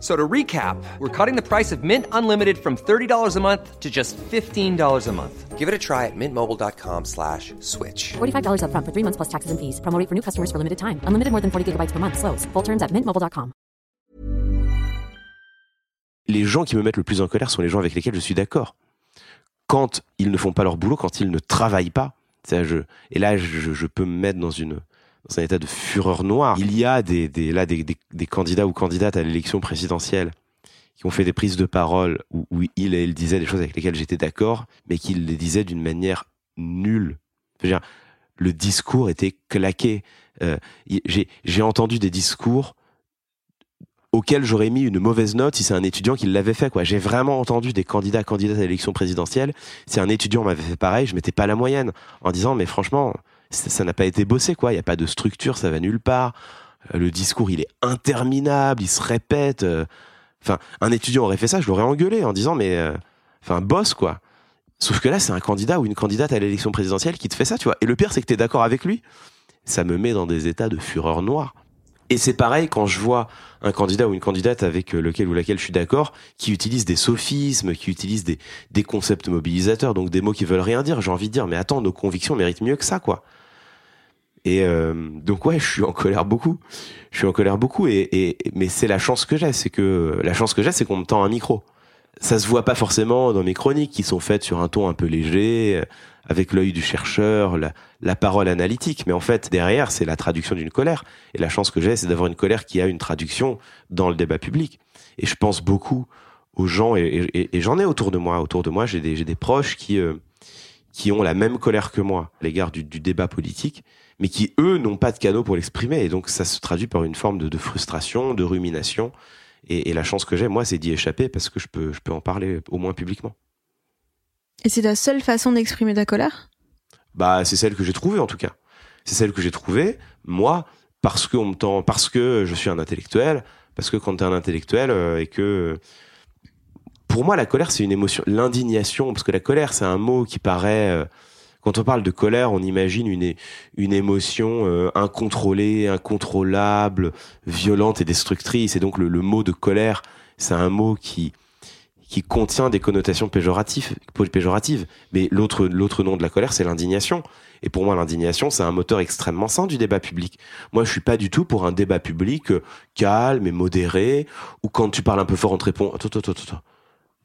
So to recap, we're cutting the price of Mint Unlimited from $30 a month to just $15 a month. Give it a try at mintmobile.com slash switch. $45 upfront for three months plus taxes and fees. Promo rate for new customers for limited time. Unlimited more than 40 gigabytes per month. Slows. Full terms at mintmobile.com. Les gens qui me mettent le plus en colère sont les gens avec lesquels je suis d'accord. Quand ils ne font pas leur boulot, quand ils ne travaillent pas, ça, je, et là, je, je peux me mettre dans une dans un état de fureur noire. Il y a des, des là des, des, candidats ou candidates à l'élection présidentielle qui ont fait des prises de parole où, où il et elle disaient des choses avec lesquelles j'étais d'accord, mais qu'ils les disaient d'une manière nulle. Dire, le discours était claqué. Euh, j'ai, j'ai entendu des discours auxquels j'aurais mis une mauvaise note si c'est un étudiant qui l'avait fait. Quoi. J'ai vraiment entendu des candidats, candidates à l'élection présidentielle. Si un étudiant m'avait fait pareil, je mettais pas la moyenne en disant mais franchement, ça n'a pas été bossé quoi. Il y a pas de structure, ça va nulle part. Euh, Le discours il est interminable, il se répète. euh. Enfin, un étudiant aurait fait ça, je l'aurais engueulé en disant mais, euh, enfin boss quoi. Sauf que là c'est un candidat ou une candidate à l'élection présidentielle qui te fait ça, tu vois. Et le pire c'est que t'es d'accord avec lui. Ça me met dans des états de fureur noire. Et c'est pareil quand je vois un candidat ou une candidate avec euh, lequel ou laquelle je suis d'accord, qui utilise des sophismes, qui utilise des, des concepts mobilisateurs, donc des mots qui veulent rien dire. J'ai envie de dire, mais attends, nos convictions méritent mieux que ça, quoi. Et euh, donc ouais, je suis en colère beaucoup. Je suis en colère beaucoup, et mais c'est la chance que j'ai, c'est que la chance que j'ai, c'est qu'on me tend un micro. Ça se voit pas forcément dans mes chroniques qui sont faites sur un ton un peu léger, euh, avec l'œil du chercheur, la, la parole analytique. Mais en fait, derrière, c'est la traduction d'une colère. Et la chance que j'ai, c'est d'avoir une colère qui a une traduction dans le débat public. Et je pense beaucoup aux gens, et, et- et j'en ai autour de moi. Autour de moi, j'ai des, des proches qui, euh, qui ont la même colère que moi à l'égard du, du débat politique, mais qui, eux, n'ont pas de canaux pour l'exprimer. Et donc, ça se traduit par une forme de, de frustration, de rumination. Et, et la chance que j'ai, moi, c'est d'y échapper parce que je peux, je peux en parler au moins publiquement. Et c'est ta seule façon d'exprimer ta colère? Bah, c'est celle que j'ai trouvée en tout cas. C'est celle que j'ai trouvée, moi, parce que on me tend, parce que je suis un intellectuel, parce que quand t'es un intellectuel euh, et que pour moi la colère c'est une émotion, l'indignation, parce que la colère c'est un mot qui paraît euh, quand on parle de colère, on imagine une, une émotion euh, incontrôlée, incontrôlable, violente et destructrice. Et donc le, le mot de colère, c'est un mot qui qui contient des connotations péjoratives, péjoratives. Mais l'autre, l'autre nom de la colère, c'est l'indignation. Et pour moi, l'indignation, c'est un moteur extrêmement sain du débat public. Moi, je suis pas du tout pour un débat public euh, calme et modéré, où quand tu parles un peu fort, on te répond, attends, attends, attends, attends.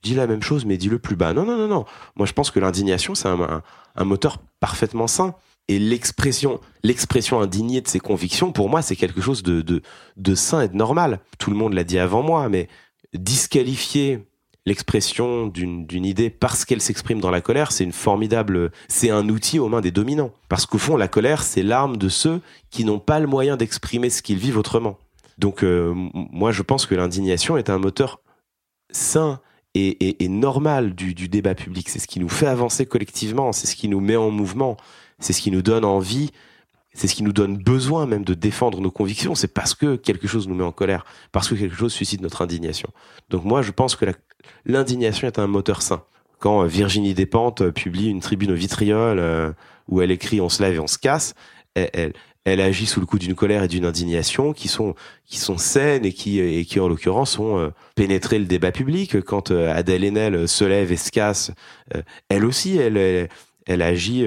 Dis la même chose, mais dis-le plus bas. Non, non, non, non. Moi, je pense que l'indignation, c'est un, moteur parfaitement sain. Et l'expression, l'expression indignée de ses convictions, pour moi, c'est quelque chose de, de, de sain et de normal. Tout le monde l'a dit avant moi, mais disqualifier l'expression d'une idée parce qu'elle s'exprime dans la colère, c'est une formidable, c'est un outil aux mains des dominants. Parce qu'au fond, la colère, c'est l'arme de ceux qui n'ont pas le moyen d'exprimer ce qu'ils vivent autrement. Donc, euh, moi, je pense que l'indignation est un moteur sain et, et, et normal du, du débat public. C'est ce qui nous fait avancer collectivement, c'est ce qui nous met en mouvement, c'est ce qui nous donne envie, c'est ce qui nous donne besoin même de défendre nos convictions. C'est parce que quelque chose nous met en colère, parce que quelque chose suscite notre indignation. Donc moi, je pense que l'indignation est un moteur sain. Quand euh, Virginie Despentes euh, publie une tribune au vitriol euh, où elle écrit "On se lève et on se casse", elle, elle, elle agit sous le coup d'une colère et d'une indignation qui sont qui sont saines et qui et qui en l'occurrence ont euh, pénétré le débat public. Quand euh, Adèle Haenel se lève et se casse, euh, elle aussi, elle elle, agit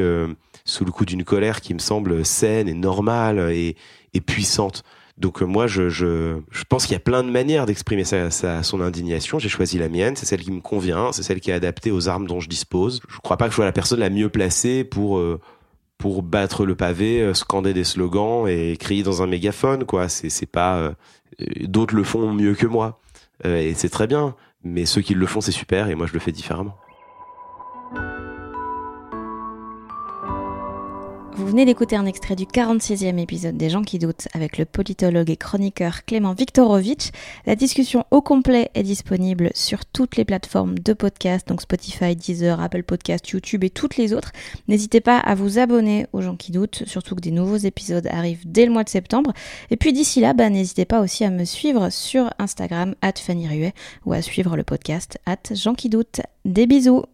sous le coup d'une colère qui me semble saine et normale et, et puissante. Donc moi, je, je, je pense qu'il y a plein de manières d'exprimer sa, sa- son indignation. J'ai choisi la mienne, c'est celle qui me convient, c'est celle qui est adaptée aux armes dont je dispose. Je crois pas que je sois la personne la mieux placée pour euh, pour battre le pavé, euh, scander des slogans et crier dans un mégaphone, quoi. C'est, c'est pas, euh, d'autres le font mieux que moi. Euh, et c'est très bien. Mais ceux qui le font, c'est super et moi, je le fais différemment. Vous venez d'écouter un extrait du 46e épisode des gens qui doutent avec le politologue et chroniqueur Clément Viktorovitch. La discussion au complet est disponible sur toutes les plateformes de podcast, donc Spotify, Deezer, Apple Podcast, YouTube et toutes les autres. N'hésitez pas à vous abonner aux gens qui doutent, surtout que des nouveaux épisodes arrivent dès le mois de septembre. Et puis d'ici là, bah, n'hésitez pas aussi à me suivre sur Instagram, at Fanny ou à suivre le podcast, at Jean qui doutent. Des bisous